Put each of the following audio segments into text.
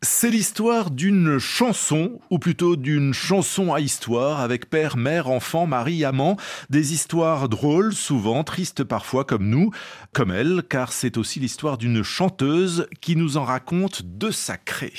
C'est l'histoire d'une chanson, ou plutôt d'une chanson à histoire, avec père, mère, enfant, mari, amant. Des histoires drôles, souvent tristes parfois comme nous, comme elle, car c'est aussi l'histoire d'une chanteuse qui nous en raconte de sacrés.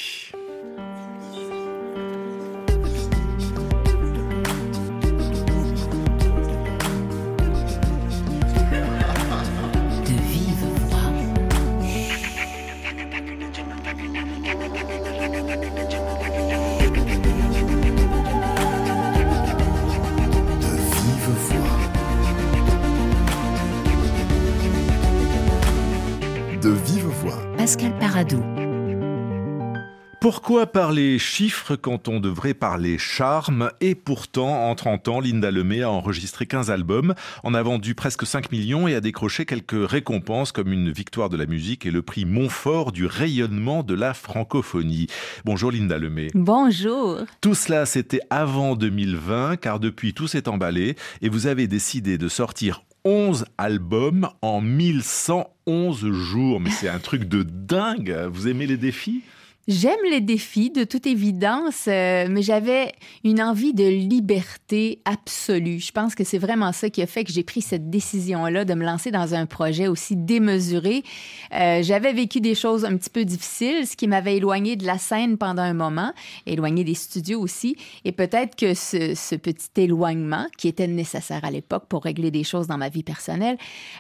Pourquoi parler chiffres quand on devrait parler charme? Et pourtant, en 30 ans, Linda Lemay a enregistré 15 albums, en a vendu presque 5 millions et a décroché quelques récompenses comme une victoire de la musique et le prix Montfort du rayonnement de la francophonie. Bonjour Linda Lemay. Bonjour. Tout cela, c'était avant 2020, car depuis tout s'est emballé et vous avez décidé de sortir 11 albums en 1111 jours. Mais c'est un truc de dingue. Vous aimez les défis? J'aime les défis, de toute évidence, euh, mais j'avais une envie de liberté absolue. Je pense que c'est vraiment ça qui a fait que j'ai pris cette décision-là de me lancer dans un projet aussi démesuré. Euh, j'avais vécu des choses un petit peu difficiles, ce qui m'avait éloigné de la scène pendant un moment, éloigné des studios aussi. Et peut-être que ce, ce petit éloignement, qui était nécessaire à l'époque pour régler des choses dans ma vie personnelle,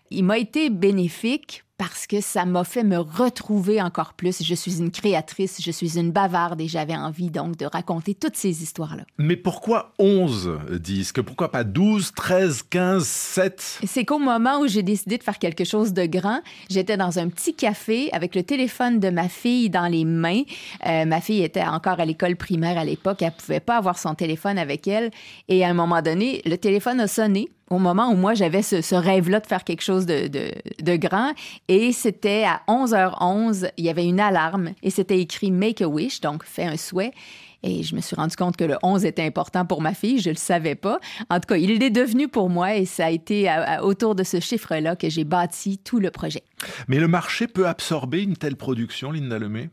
il m'a été bénéfique parce que ça m'a fait me retrouver encore plus. Je suis une créatrice, je suis une bavarde et j'avais envie donc de raconter toutes ces histoires-là. Mais pourquoi 11 disques? Pourquoi pas 12, 13, 15, 7 C'est qu'au moment où j'ai décidé de faire quelque chose de grand, j'étais dans un petit café avec le téléphone de ma fille dans les mains. Euh, ma fille était encore à l'école primaire à l'époque, elle pouvait pas avoir son téléphone avec elle et à un moment donné, le téléphone a sonné au moment où moi j'avais ce, rêve-là de faire quelque chose de, grand. Et c'était à 11h11, il y avait une alarme et c'était écrit Make a Wish, donc fais un souhait. Et je me suis rendu compte que le 11 était important pour ma fille, je ne le savais pas. En tout cas, il est devenu pour moi et ça a été autour de ce chiffre-là que j'ai bâti tout le projet. Mais le marché peut absorber une telle production, Linda Lemay?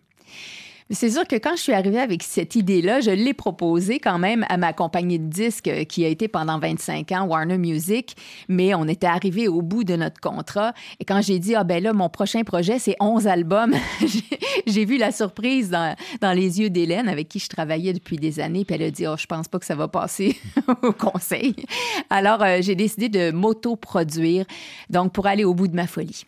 C'est sûr que quand je suis arrivée avec cette idée-là, je l'ai proposée quand même à ma compagnie de disques euh, qui a été pendant 25 ans Warner Music, mais on était arrivé au bout de notre contrat. Et quand j'ai dit, ah ben là, mon prochain projet, c'est 11 albums, j'ai vu la surprise dans, les yeux d'Hélène, avec qui je travaillais depuis des années, puis elle a dit, oh, je pense pas que ça va passer au conseil. Alors, euh, j'ai décidé de m'auto-produire, donc pour aller au bout de ma folie.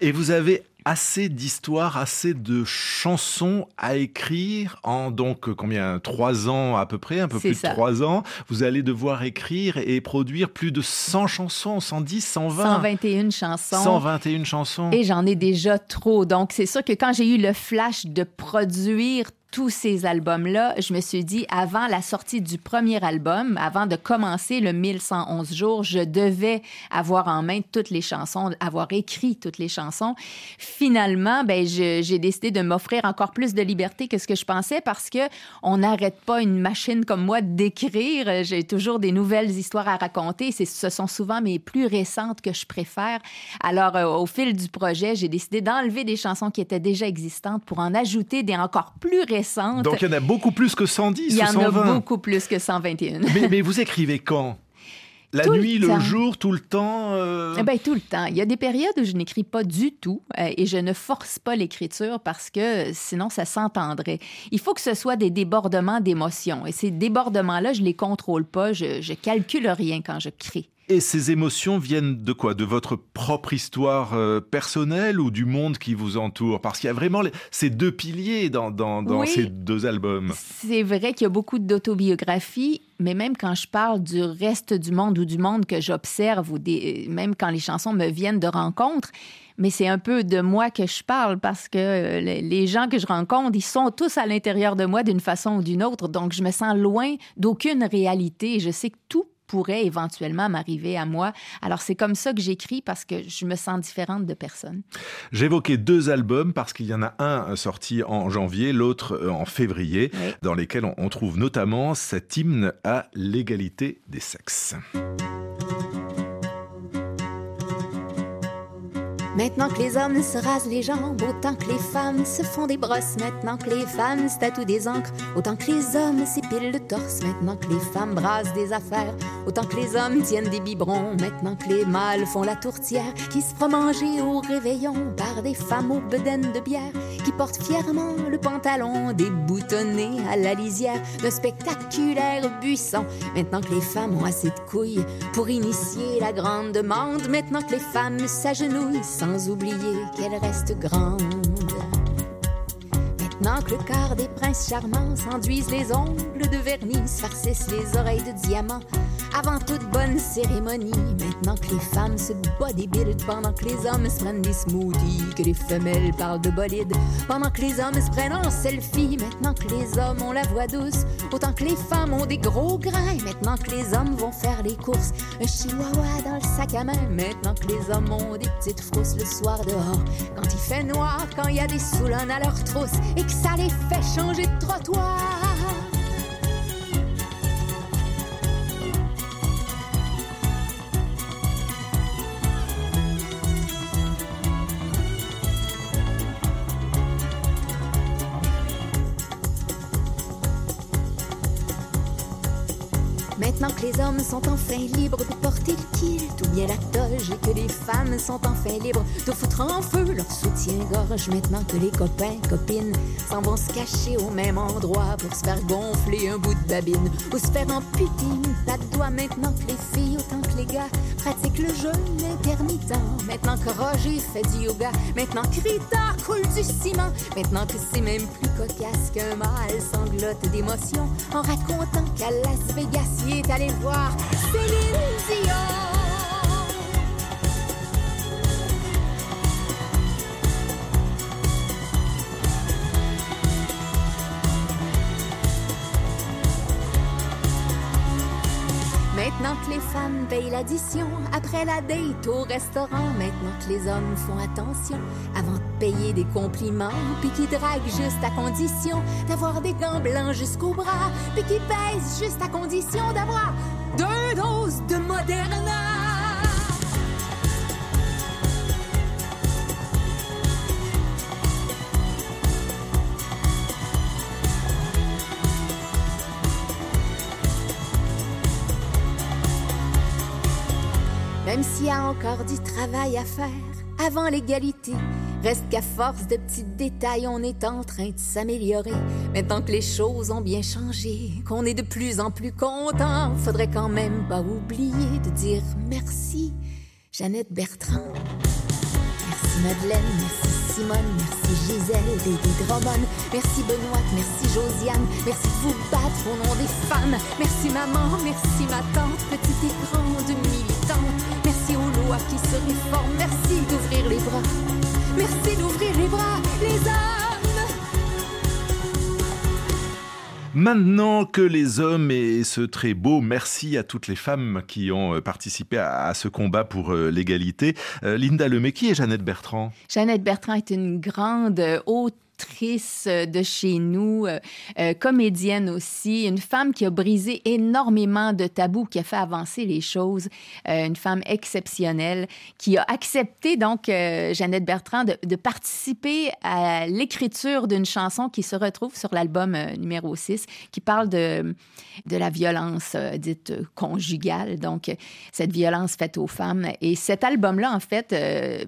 Et vous avez assez d'histoires, assez de chansons à écrire en donc combien trois ans à peu près, un peu plus de trois ans. Vous allez devoir écrire et produire plus de 100 chansons, 110, 120. 121 chansons. 121 chansons. Et j'en ai déjà trop. Donc c'est sûr que quand j'ai eu le flash de produire tous ces albums-là, je me suis dit, avant la sortie du premier album, avant de commencer le 1111 jours, je devais avoir en main toutes les chansons, avoir écrit toutes les chansons. Finalement, ben, j'ai décidé de m'offrir encore plus de liberté que ce que je pensais parce que on n'arrête pas une machine comme moi d'écrire. J'ai toujours des nouvelles histoires à raconter. Ce sont souvent mes plus récentes que je préfère. Alors, euh, au fil du projet, j'ai décidé d'enlever des chansons qui étaient déjà existantes pour en ajouter des encore plus récentes donc il y en a beaucoup plus que 110 Il y en a beaucoup plus que 121. mais, vous écrivez quand? La nuit, le, jour, tout le temps euh? eh ben, Tout le temps. Il y a des périodes où je n'écris pas du tout euh, et je ne force pas l'écriture parce que sinon ça s'entendrait. Il faut que ce soit des débordements d'émotions et ces débordements-là, je ne les contrôle pas, je, je calcule rien quand je crée. Et ces émotions viennent de quoi? De votre propre histoire euh, personnelle ou du monde qui vous entoure? Parce qu'il y a vraiment ces deux piliers dans, ces deux albums. C'est vrai qu'il y a beaucoup d'autobiographie, mais même quand je parle du reste du monde ou du monde que j'observe, ou même quand les chansons me viennent de rencontres, mais c'est un peu de moi que je parle parce que euh, les gens que je rencontre, ils sont tous à l'intérieur de moi d'une façon ou d'une autre. Donc, je me sens loin d'aucune réalité. Je sais que tout pourrait éventuellement m'arriver à moi. Alors c'est comme ça que j'écris parce que je me sens différente de personne. J'évoquais deux albums parce qu'il y en a un sorti en janvier, l'autre euh, en février, dans lesquels on trouve notamment cet hymne à l'égalité des sexes. Maintenant que les hommes se rasent les jambes, autant que les femmes se font des brosses. Maintenant que les femmes statouent des encres, autant que les hommes s'épilent le torse. Maintenant que les femmes brassent des affaires, autant que les hommes tiennent des biberons. Maintenant que les mâles font la tourtière, qui se fera manger au réveillon par des femmes aux bedaines de bière, qui portent fièrement le pantalon déboutonné à la lisière d'un spectaculaire buisson. Maintenant que les femmes ont assez de couilles pour initier la grande demande, maintenant que les femmes s'agenouillent sans oublier qu'elle reste grande. Maintenant que le quart des princes charmants s'enduisent les ongles de vernis, farcissent les oreilles de diamants, avant toute bonne cérémonie. Maintenant que les femmes se bodybuildent, pendant que les hommes se prennent des smoothies, que les femelles parlent de bolide, pendant que les hommes se prennent en selfie. Maintenant que les hommes ont la voix douce, autant que les femmes ont des gros grains. Maintenant que les hommes vont faire les courses, un chihuahua dans le sac à main. Maintenant que les hommes ont des petites frousses le soir dehors, quand il fait noir, quand il y a des soulons à leur trousse et que ça les fait changer de trottoir. Sont enfin libres de porter le kilt ou bien la toge et que les femmes sont enfin libres de foutre en feu leur soutien-gorge. Maintenant que les copains, copines s'en vont se cacher au même endroit pour se faire gonfler un bout de babine ou se faire amputer une patte doigt. Maintenant que les filles autant que les gars pratiquent le jeûne intermittent. Maintenant que Roger fait du yoga. Maintenant que Rita coule du ciment. Maintenant que c'est même plus cocasse qu'un mâle sanglote d'émotion en racontant qu'à Las Vegas, il est allé voir Céline Dion. Femmes payent l'addition, après la date au restaurant, maintenant que les hommes font attention avant de payer des compliments, puis qui draguent juste à condition d'avoir des gants blancs jusqu'au bras, puis qui pèsent juste à condition d'avoir deux doses de Moderna. Encore du travail à faire avant l'égalité, reste qu'à force de petits détails, on est en train de s'améliorer. Maintenant que les choses ont bien changé, qu'on est de plus en plus content, faudrait quand même pas oublier de dire merci, Jeannette Bertrand. Merci Madeleine, merci Simone, merci Gisèle, Dédé Drummond, merci Benoît, merci Josiane, merci de vous battre au nom des femmes, merci maman, merci ma tante, petite et grande militante, qui merci d'ouvrir les bras, merci d'ouvrir les bras, les hommes. Maintenant que les hommes est ce très beau, merci à toutes les femmes qui ont participé à, ce combat pour l'égalité. Linda Lemay, qui est Jeannette Bertrand? Jeannette Bertrand est une grande haute actrice de chez nous, euh, euh, comédienne aussi, une femme qui a brisé énormément de tabous, qui a fait avancer les choses, euh, une femme exceptionnelle, qui a accepté donc Jeannette Bertrand de, participer à l'écriture d'une chanson qui se retrouve sur l'album numéro 6, qui parle de, de la violence dite conjugale, donc cette violence faite aux femmes. Et cet album-là, en fait,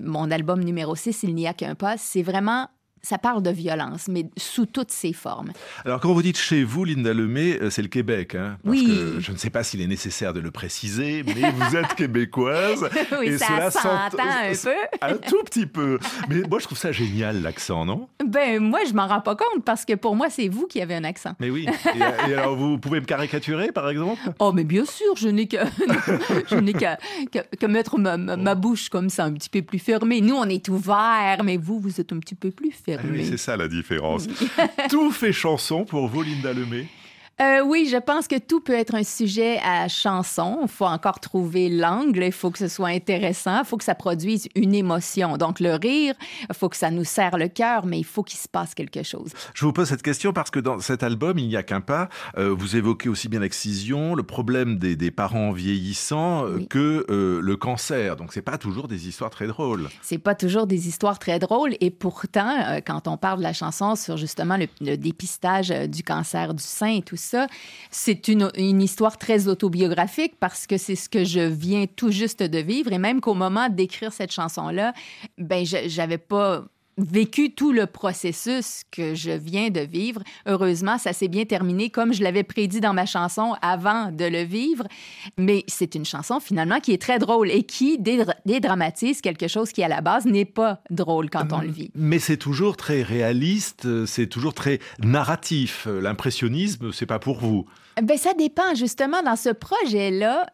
mon album numéro 6, Il n'y a qu'un pas, c'est vraiment ça parle de violence, mais sous toutes ses formes. Alors, quand vous dites chez vous, Linda Lemay, euh, c'est le Québec. Hein, parce oui. Que je ne sais pas s'il est nécessaire de le préciser, mais vous êtes québécoise. oui, et ça cela s'entend un peu. un tout petit peu. Mais moi, je trouve ça génial, l'accent, non? Ben, moi, je m'en rends pas compte parce que pour moi, c'est vous qui avez un accent. Mais oui. Et, et alors, vous pouvez me caricaturer, par exemple? Oh, mais bien sûr, je n'ai qu'à qu mettre ma, ma, bouche comme ça, un petit peu plus fermée. Nous, on est ouvert, mais vous, vous êtes un petit peu plus fermé. Ah oui, c'est ça la différence. Tout fait chanson pour vous, Linda Lemay? Euh, oui, je pense que tout peut être un sujet à chanson. Il faut encore trouver l'angle. Il faut que ce soit intéressant. Il faut que ça produise une émotion. Donc, le rire, il faut que ça nous serre le cœur, mais il faut qu'il se passe quelque chose. Je vous pose cette question parce que dans cet album, il n'y a qu'un pas. Euh, vous évoquez aussi bien l'excision, le problème des, parents vieillissants euh, que le cancer. Donc, c'est pas toujours des histoires très drôles. C'est pas toujours des histoires très drôles. Et pourtant, quand on parle de la chanson sur justement le, le dépistage du cancer du sein et tout ça, c'est une, une, histoire très autobiographique parce que c'est ce que je viens tout juste de vivre. Et même qu'au moment d'écrire cette chanson-là, ben, j'avais pas vécu tout le processus que je viens de vivre. Heureusement, ça s'est bien terminé comme je l'avais prédit dans ma chanson avant de le vivre. Mais c'est une chanson finalement qui est très drôle et qui dédramatise quelque chose qui à la base n'est pas drôle quand on le vit. Mais c'est toujours très réaliste, c'est toujours très narratif. L'impressionnisme, c'est pas pour vous. Ben, ça dépend. Justement, dans ce projet-là,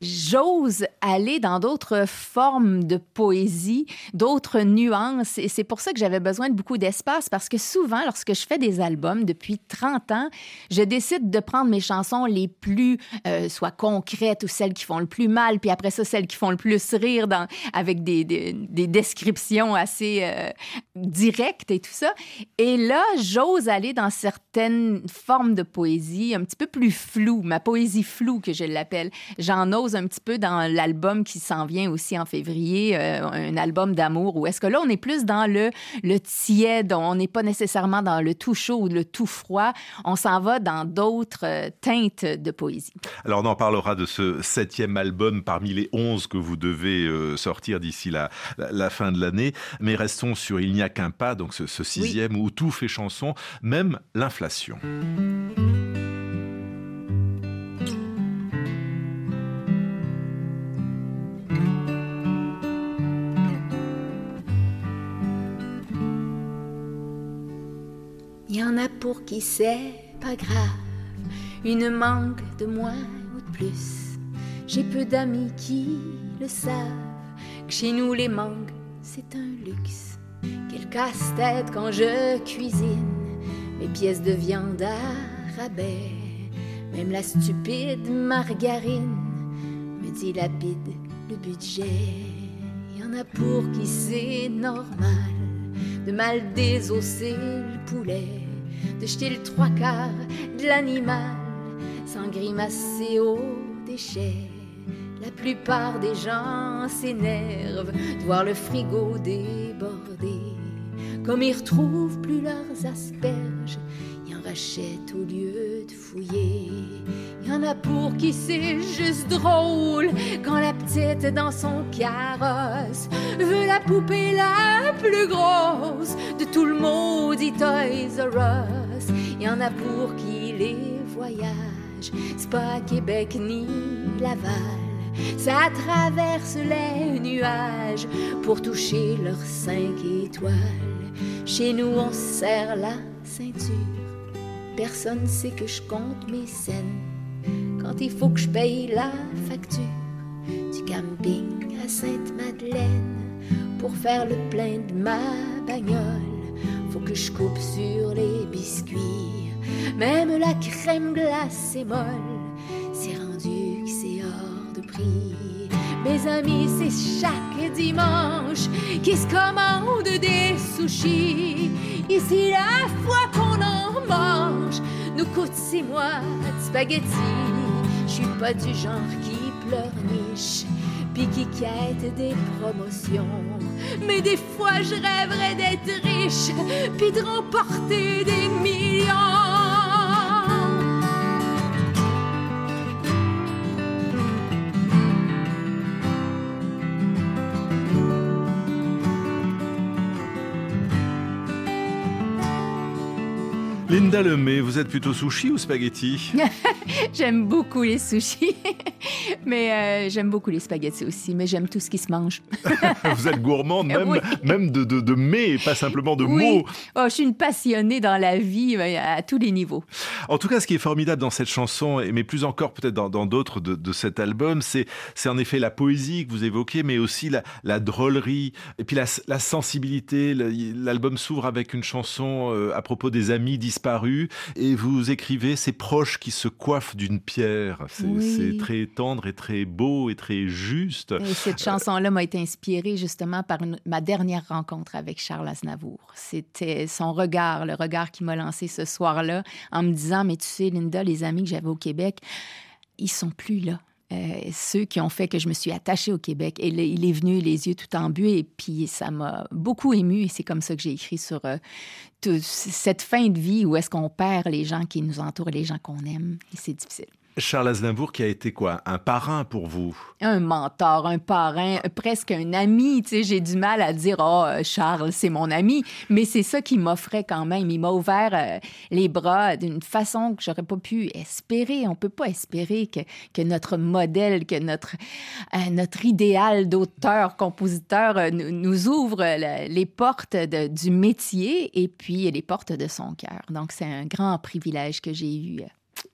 j'ose aller dans d'autres formes de poésie, d'autres nuances. Et c'est pour ça que j'avais besoin de beaucoup d'espace parce que souvent, lorsque je fais des albums depuis 30 ans, je décide de prendre mes chansons les plus, euh, soit concrètes ou celles qui font le plus mal, puis après ça, celles qui font le plus rire dans, avec des, des, descriptions assez euh, directes et tout ça. Et là, j'ose aller dans certaines formes de poésie un petit peu plus floues, ma poésie floue que je l'appelle. J'en ose un petit peu dans l'album qui s'en vient aussi en février, euh, un album d'amour, ou est-ce que là, on est plus dans le, le tiède, on n'est pas nécessairement dans le tout chaud ou le tout froid, on s'en va dans d'autres euh, teintes de poésie. Alors, on en parlera de ce septième album parmi les onze que vous devez euh, sortir d'ici la, la, fin de l'année, mais restons sur Il n'y a qu'un pas, donc ce, sixième où tout fait chanson, même l'inflation. Il y en a pour qui c'est pas grave, une manque de moins ou de plus. J'ai peu d'amis qui le savent, que chez nous les mangues c'est un luxe. Quel casse-tête quand je cuisine mes pièces de viande à rabais. Même la stupide margarine me dilapide le budget. Il y en a pour qui c'est normal de mal désosser le poulet de jeter le trois quarts de l'animal sans grimacer aux déchets. La plupart des gens s'énervent de voir le frigo déborder. Comme ils retrouvent plus leurs asperges, ils en rachètent au lieu de fouiller. Il y en a pour qui c'est juste drôle quand la petite dans son carrosse veut la poupée la plus grosse de tout le maudit Toys R Us. Y en a pour qui les voyages, c'est pas Québec ni Laval. Ça traverse les nuages pour toucher leurs cinq étoiles. Chez nous, on serre la ceinture. Personne sait que je compte mes scènes quand il faut que je paye la facture du camping à Sainte-Madeleine pour faire le plein de ma bagnole. Que je coupe sur les biscuits, même la crème glacée molle. C'est rendu que c'est hors de prix. Mes amis, c'est chaque dimanche qui se commandent des sushis. Ici, la fois qu'on en mange, nous coûte six mois de spaghettis. Je suis pas du genre qui pleurniche, puis qui quête des promotions. Mais des fois, je rêverais d'être riche, puis de remporter des millions. Linda Lemay, vous êtes plutôt sushi ou spaghetti? J'aime beaucoup les sushis, mais euh, j'aime beaucoup les spaghettis aussi, mais j'aime tout ce qui se mange. vous êtes gourmande même, même de, de, de mets, pas simplement de mots. Oh, je suis une passionnée dans la vie euh, à tous les niveaux. En tout cas, ce qui est formidable dans cette chanson, mais plus encore peut-être dans d'autres de, de, cet album, c'est en effet la poésie que vous évoquez, mais aussi la, la drôlerie, et puis la, la sensibilité. L'album s'ouvre avec une chanson euh, à propos des amis disparus disparu. Et vous écrivez ces proches qui se coiffent d'une pierre. C'est très tendre et très beau et très juste. Et cette chanson-là m'a été inspirée justement par ma dernière rencontre avec Charles Aznavour. C'était son regard, le regard qui m'a lancé ce soir-là en me disant, mais tu sais, Linda, les amis que j'avais au Québec, ils sont plus là. Euh, ceux qui ont fait que je me suis attachée au Québec. Et il est venu les yeux tout embués, et puis ça m'a beaucoup ému, et c'est comme ça que j'ai écrit sur euh, cette fin de vie où est-ce qu'on perd les gens qui nous entourent, les gens qu'on aime, et c'est difficile. Charles Aznavour qui a été quoi? Un parrain pour vous? Un mentor, un parrain, presque un ami. Tu sais, j'ai du mal à dire oh Charles, c'est mon ami, mais c'est ça qui m'offrait quand même. Il m'a ouvert euh, les bras d'une façon que j'aurais pas pu espérer. On peut pas espérer que, que notre modèle, que notre euh, notre idéal d'auteur, compositeur euh, nous ouvre les portes du métier et puis les portes de son cœur. Donc c'est un grand privilège que j'ai eu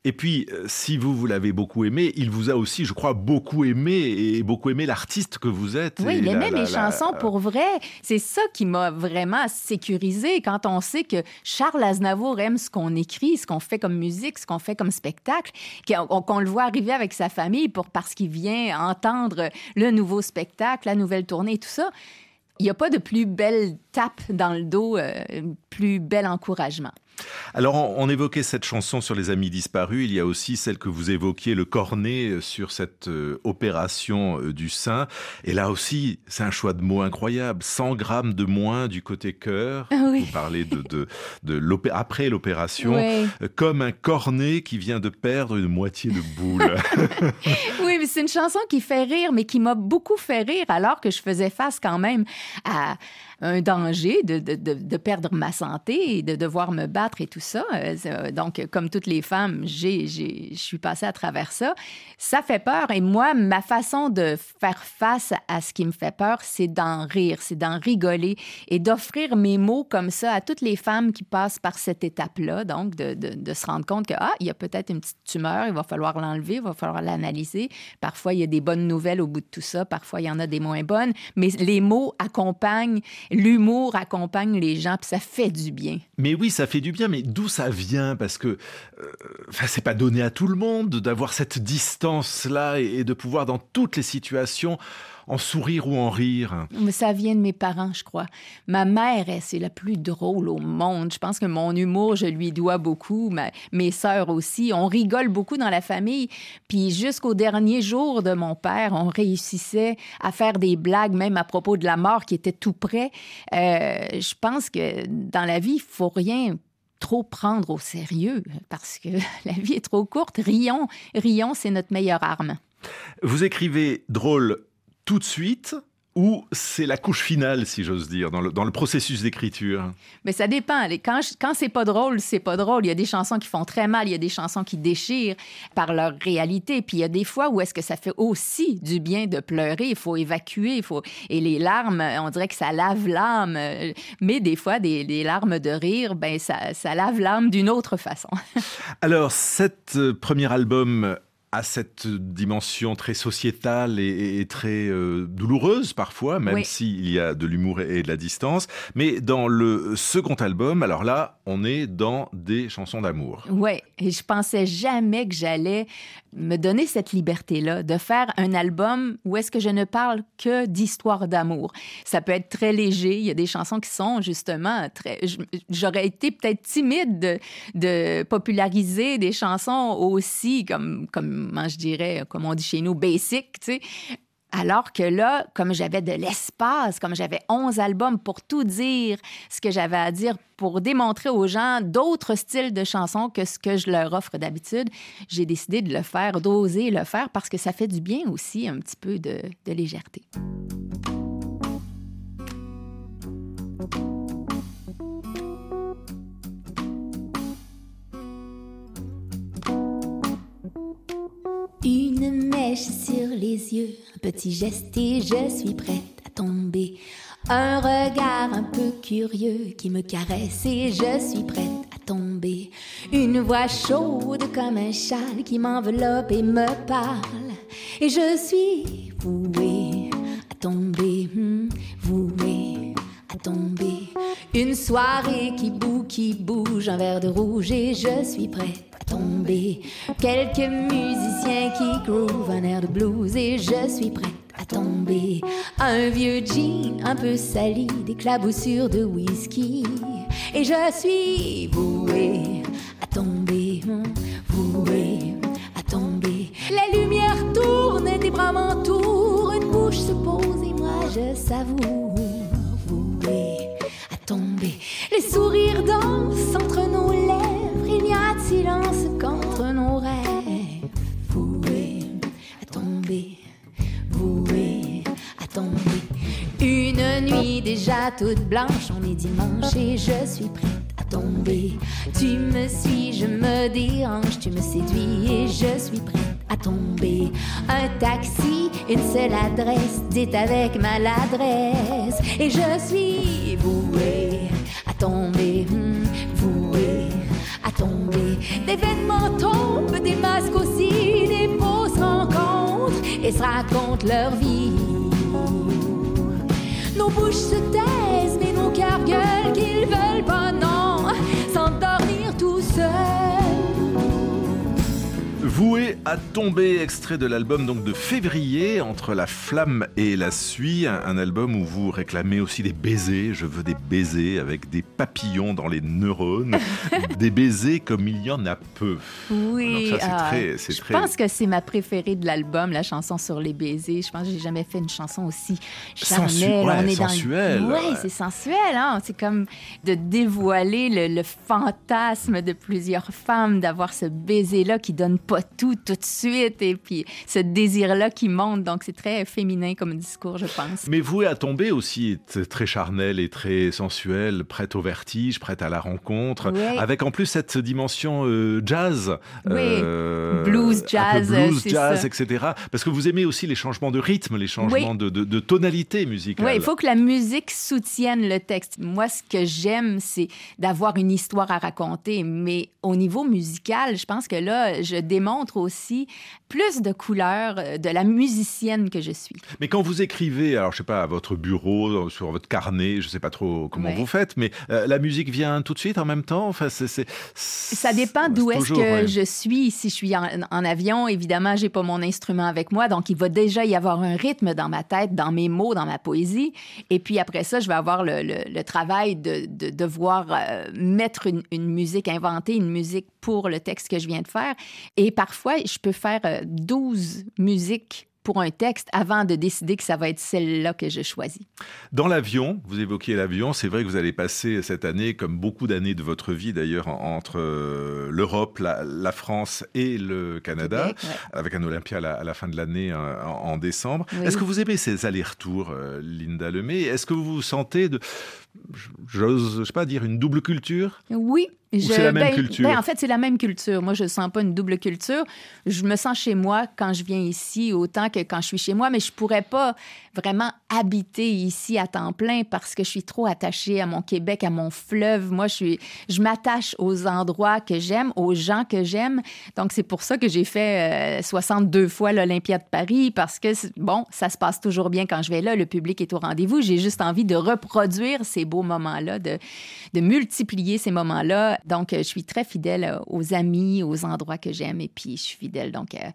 et puis, euh, si vous, vous l'avez beaucoup aimé, il vous a aussi, je crois, beaucoup aimé et beaucoup aimé l'artiste que vous êtes. Oui, il aimait mes chansons pour vrai. C'est ça qui m'a vraiment sécurisé quand on sait que Charles Aznavour aime ce qu'on écrit, ce qu'on fait comme musique, ce qu'on fait comme spectacle, qu'on le voit arriver avec sa famille pour, parce qu'il vient entendre le nouveau spectacle, la nouvelle tournée, tout ça. Il n'y a pas de plus belle tape dans le dos, euh, plus bel encouragement. Alors, on, évoquait cette chanson sur les amis disparus. Il y a aussi celle que vous évoquiez, le cornet, euh, sur cette euh, opération euh, du sein. Et là aussi, c'est un choix de mots incroyable. 100 grammes de moins du côté cœur. Ah vous parlez de, de, après l'opération, comme un cornet qui vient de perdre une moitié de boule. oui, mais c'est une chanson qui fait rire, mais qui m'a beaucoup fait rire alors que je faisais face quand même à un danger de, de, de, perdre ma santé et de devoir me battre et tout ça. Euh, donc, comme toutes les femmes, je suis passée à travers ça. Ça fait peur. Et moi, ma façon de faire face à ce qui me fait peur, c'est d'en rire, c'est d'en rigoler et d'offrir mes mots comme ça à toutes les femmes qui passent par cette étape-là. Donc, de, de se rendre compte que, ah, il y a peut-être une petite tumeur, il va falloir l'enlever, il va falloir l'analyser. Parfois, il y a des bonnes nouvelles au bout de tout ça. Parfois, il y en a des moins bonnes. Mais les mots accompagnent l'humour accompagne les gens, puis ça fait du bien. Mais oui, ça fait du bien, mais d'où ça vient? Parce que euh, c'est pas donné à tout le monde d'avoir cette distance-là et de pouvoir, dans toutes les situations, en sourire ou en rire Mais ça vient de mes parents, je crois. Ma mère, c'est la plus drôle au monde. Je pense que mon humour, je lui dois beaucoup. mes sœurs aussi. On rigole beaucoup dans la famille. Puis jusqu'au dernier jour de mon père, on réussissait à faire des blagues, même à propos de la mort qui était tout près. Euh, je pense que dans la vie, il faut rien trop prendre au sérieux parce que la vie est trop courte. Rions, rions, c'est notre meilleure arme. Vous écrivez drôle tout de suite ou c'est la couche finale, si j'ose dire, dans le, processus d'écriture? Mais ça dépend. Quand, quand c'est pas drôle, c'est pas drôle. Il y a des chansons qui font très mal, il y a des chansons qui déchirent par leur réalité. Puis il y a des fois où est-ce que ça fait aussi du bien de pleurer. Il faut évacuer, il faut... Et les larmes, on dirait que ça lave l'âme. Mais des fois, des, larmes de rire, ben ça, ça lave l'âme d'une autre façon. Alors, cet euh, premier album à cette dimension très sociétale et, très euh, douloureuse parfois, même s'il y a de l'humour et de la distance. Mais dans le second album, alors là, on est dans des chansons d'amour. Oui, et je pensais jamais que j'allais me donner cette liberté-là de faire un album où est-ce que je ne parle que d'histoire d'amour. Ça peut être très léger. Il y a des chansons qui sont justement très. J'aurais été peut-être timide de, de, populariser des chansons aussi comme comme je dirais, comme on dit chez nous, basic, tu sais. Alors que là, comme j'avais de l'espace, comme j'avais 11 albums pour tout dire ce que j'avais à dire, pour démontrer aux gens d'autres styles de chansons que ce que je leur offre d'habitude, j'ai décidé de le faire, d'oser le faire parce que ça fait du bien aussi, un petit peu de légèreté. Une mèche sur les yeux, un petit geste et je suis prête à tomber. Un regard un peu curieux qui me caresse et je suis prête à tomber. Une voix chaude comme un châle qui m'enveloppe et me parle. Et je suis vouée à tomber, hmm, vouée à tomber. Une soirée qui boue, qui bouge, un verre de rouge et je suis prête tomber. Quelques musiciens qui groove, un air de blues et je suis prête à tomber. Un vieux jean un peu sali, des claboussures de whisky. Et je suis vouée à tomber, vouée à tomber. Les lumières tournent, des bras m'entourent, une bouche se pose et moi je savoure, vouée à tomber. Les sourires dansent entre nos lèvres, il n'y a de silence déjà toute blanche, on est dimanche et je suis prête à tomber. Tu me suis, je me dérange, tu me séduis et je suis prête à tomber. Un taxi, une seule adresse, dit avec maladresse. Et je suis vouée à tomber, hmm, vouée à tomber. Des vêtements tombent, des masques aussi, des fausses rencontres et se racontent leur vie. Nos bouches se taisent, mais nos cœurs gueulent qu'ils veulent pas, non, s'endormir tout seuls. Voué à tomber, extrait de l'album donc de février, Entre la flamme et la suie, un album où vous réclamez aussi des baisers. Je veux des baisers avec des papillons dans les neurones, des baisers comme il y en a peu. Oui, ça, c'est ah, très, je très- pense que c'est ma préférée de l'album, la chanson sur les baisers. Je pense que j'ai jamais fait une chanson aussi charnelle. Sensu- ouais, On est dans le- sensuelle, Ouais, ouais. c'est sensuel. Hein? C'est comme de dévoiler le, le fantasme de plusieurs femmes, d'avoir ce baiser-là qui donne pas tout tout de suite et puis ce désir-là qui monte. Donc c'est très féminin comme discours, je pense. Mais Voué à tomber aussi très charnel et très sensuel, prête au vertige, prête à la rencontre, avec en plus cette dimension euh, jazz, euh, Oui. Blues, un peu jazz, blues, jazz, ça. etc. Parce que vous aimez aussi les changements de rythme, les changements de, de- de tonalité musicale. Oui, il faut que la musique soutienne le texte. Moi, ce que j'aime, c'est d'avoir une histoire à raconter. Mais au niveau musical, je pense que là, je démontre aussi plus de couleurs euh, de la musicienne que je suis. Mais quand vous écrivez, alors je sais pas, à votre bureau, sur votre carnet, je sais pas trop comment Ouais. vous faites, mais euh, la musique vient tout de suite en même temps? Enfin, c'est, c'est- Ça dépend d'où est-ce toujours, que ouais. je suis. Si je suis en, en avion, évidemment, j'ai pas mon instrument avec moi, donc il va déjà y avoir un rythme dans ma tête, dans mes mots, dans ma poésie. Et puis après ça, je vais avoir le, le- le travail de, de devoir euh, mettre une, une musique, inventer une musique pour le texte que je viens de faire. Et parfois, je peux faire euh, 12 musiques pour un texte avant de décider que ça va être celle-là que je choisis. Dans l'avion, vous évoquiez l'avion, c'est vrai que vous allez passer cette année, comme beaucoup d'années de votre vie d'ailleurs, en- entre euh, l'Europe, la, la France et le Canada, Québec, ouais. avec un Olympia à la, à la fin de l'année euh, en, en décembre. Oui. Est-ce que vous aimez ces allers-retours, euh, Linda Lemay? Est-ce que vous vous sentez de, j'ose, je sais pas dire, une double culture? Oui. c'est la même ben- culture? ben, en fait, c'est la même culture. Moi, je ne sens pas une double culture. Je me sens chez moi quand je viens ici autant que quand je suis chez moi, mais je pourrais pas vraiment habiter ici à temps plein parce que je suis trop attachée à mon Québec, à mon fleuve. Moi, je, suis, je m'attache aux endroits que j'aime, aux gens que j'aime. Donc, c'est pour ça que j'ai fait euh, 62 fois l'Olympia de Paris parce que, bon, ça se passe toujours bien quand je vais là. Le public est au rendez-vous. J'ai juste envie de reproduire ces beaux moments-là, de, de multiplier ces moments-là. Donc, euh, je suis très fidèle euh, aux amis, aux endroits que j'aime et puis je suis fidèle donc euh,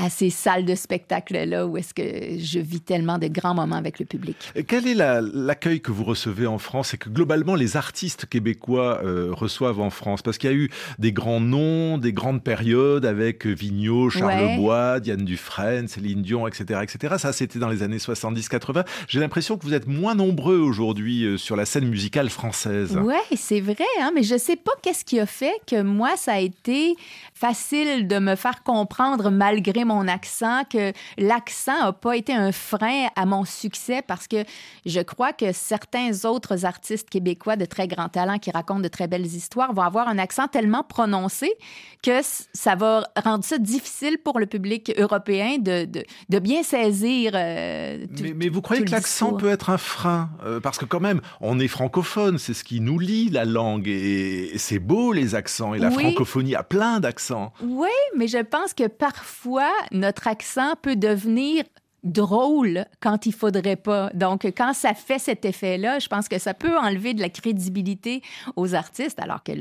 à ces salles de spectacle-là où est-ce que je vis tellement de grands moments avec le public. Quel est la- l'accueil que vous recevez en France et que globalement les artistes québécois euh, reçoivent en France? Parce qu'il y a eu des grands noms, des grandes périodes avec Vigneault, Charles Ouais. Bois, Diane Dufresne, Céline Dion, etc. etc. Ça, c'était dans les années 70-80. J'ai l'impression que vous êtes moins nombreux aujourd'hui euh, sur la scène musicale française. Oui, c'est vrai, hein, mais je sais pas qu'est-ce qui a fait que moi, ça a été facile de me faire comprendre malgré mon accent, que l'accent n'a pas été un frein à mon succès parce que je crois que certains autres artistes québécois de très grand talent qui racontent de très belles histoires vont avoir un accent tellement prononcé que ça va rendre ça difficile pour le public européen de, de, de bien saisir. euh, tout- Mais, mais vous croyez que l'accent peut être un frein Euh, Parce que quand même, on est francophone, c'est ce qui nous lie la langue. Et, et c'est beau les accents. Et la Oui. francophonie a plein d'accents. Oui, mais je pense que parfois, notre accent peut devenir drôle quand il faudrait pas. Donc, quand ça fait cet effet-là, je pense que ça peut enlever de la crédibilité aux artistes, alors que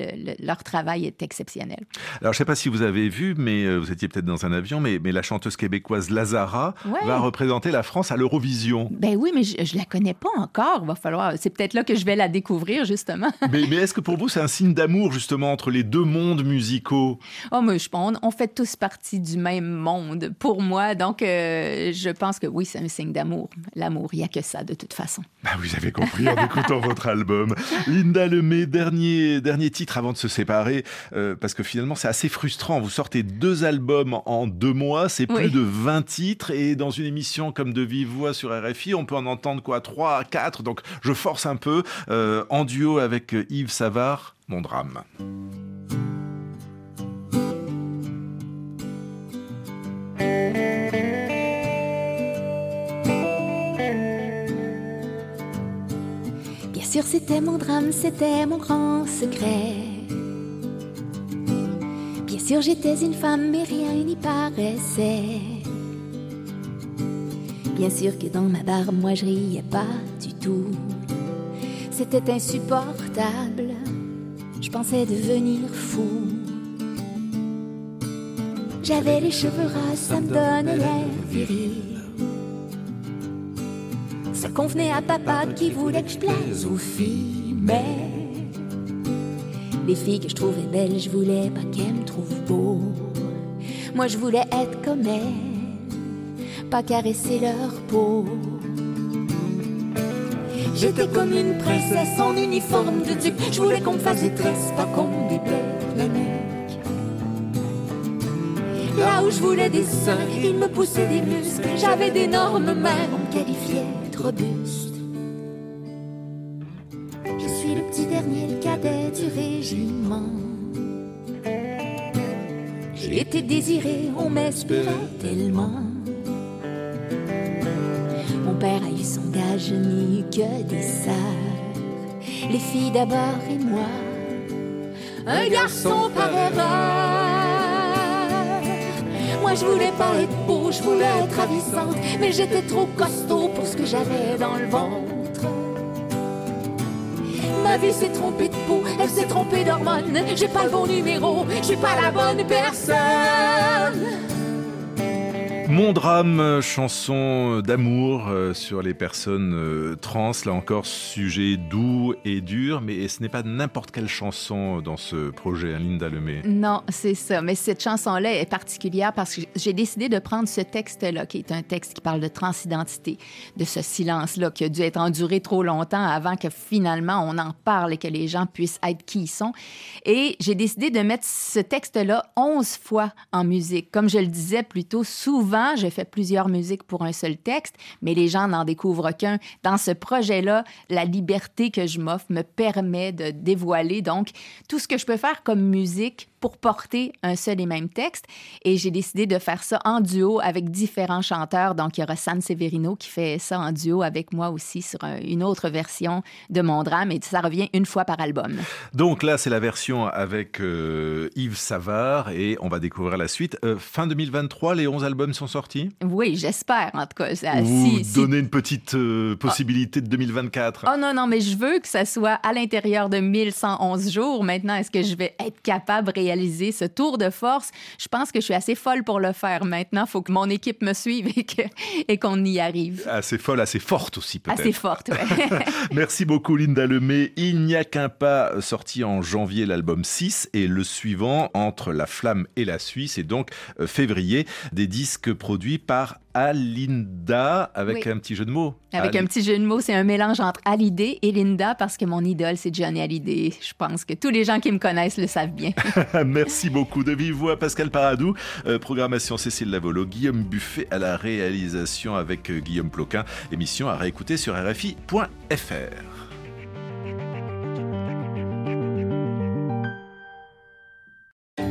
leur travail est exceptionnel. Alors, je sais pas si vous avez vu, mais euh, vous étiez peut-être dans un avion, mais, mais la chanteuse québécoise Lazara va représenter la France à l'Eurovision. Ben oui, mais je, je la connais pas encore. Va falloir. C'est peut-être là que je vais la découvrir justement. mais, mais est-ce que pour vous c'est un signe d'amour justement entre les deux mondes musicaux? Oh, mais je pense, on fait tous partie du même monde. Pour moi, donc euh, je pense pense que oui, c'est un signe d'amour. L'amour, il n'y a que ça de toute façon. Bah, vous avez compris en écoutant votre album. Linda Lemay, dernier, dernier titre avant de se séparer, euh, parce que finalement c'est assez frustrant. Vous sortez deux albums en deux mois, c'est plus de 20 titres, et dans une émission comme De Vive Voix sur RFI, on peut en entendre quoi 3, 4, donc je force un peu, euh, en duo avec Yves Savard, mon drame. Sûr, c'était mon drame, c'était mon grand secret. Bien sûr, j'étais une femme, mais rien n'y paraissait. Bien sûr que dans ma barre, moi je riais pas du tout. C'était insupportable, je pensais devenir fou. J'avais les cheveux ras, ça me donnait l'air viril. Convenait à papa qui voulait que je plaise aux filles, mais les filles que je trouvais belles, je voulais pas qu'elles me trouvent beau. Moi, je voulais être comme elles, pas caresser leur peau. J'étais comme une princesse en uniforme de duc. Je voulais qu'on me fasse des tresses, pas qu'on me la nuque. Là où je voulais des seins, ils me poussaient des muscles. J'avais d'énormes mains, on me qualifiait Je suis le petit dernier, le cadet du régiment. J'ai été désiré, on m'espérait tellement. Mon père a eu son gage, je eu que des sœurs. Les filles d'abord et moi, un garçon par erreur. Moi je voulais pas être beau, je voulais être ravissante, mais j'étais trop costaud que j'avais dans le ventre. Ma vie s'est trompée de peau, elle s'est trompée d'hormones. J'ai pas le bon numéro, j'ai pas la bonne personne. Mon drame, chanson d'amour euh, sur les personnes euh, trans, là encore sujet doux et dur, mais ce n'est pas n'importe quelle chanson dans ce projet, hein, Linda Lemay. Non, c'est ça. Mais cette chanson-là est particulière parce que j'ai décidé de prendre ce texte-là, qui est un texte qui parle de transidentité, de ce silence-là qui a dû être enduré trop longtemps avant que finalement on en parle et que les gens puissent être qui ils sont. Et j'ai décidé de mettre ce texte-là 11 fois en musique. Comme je le disais plutôt souvent, j'ai fait plusieurs musiques pour un seul texte, mais les gens n'en découvrent qu'un. Dans ce projet-là, la liberté que je m'offre me permet de dévoiler donc tout ce que je peux faire comme musique pour porter un seul et même texte. Et j'ai décidé de faire ça en duo avec différents chanteurs. Donc, il y aura San Severino qui fait ça en duo avec moi aussi sur une autre version de mon drame. Et ça revient une fois par album. Donc là, c'est la version avec euh, Yves Savard et on va découvrir la suite. Euh, fin 2023, les 11 albums sont sortis? Oui, j'espère en tout cas. Vous si, donnez une petite euh, possibilité de 2024 Oh non, non, mais je veux que ça soit à l'intérieur de 1111 jours. Maintenant, est-ce que je vais être capable réellement réaliser ce tour de force. Je pense que je suis assez folle pour le faire maintenant. Il faut que mon équipe me suive et qu'on y arrive. Assez folle, assez forte aussi peut-être. Assez forte, oui. Merci beaucoup Linda Lemay. Il n'y a qu'un pas sorti en janvier l'album 6 et le suivant entre La Flamme et la Suisse et donc euh, février des disques produits par Alinda avec un petit jeu de mots. Avec un petit jeu de mots, c'est un mélange entre Hallyday et Linda parce que mon idole c'est Johnny Hallyday. Je pense que tous les gens qui me connaissent le savent bien. Merci beaucoup. De vive voix, Pascal Paradou. Euh, programmation Cécile Lavolo. Guillaume Buffet à la réalisation avec euh, Guillaume Ploquin. Émission à réécouter sur RFI.fr.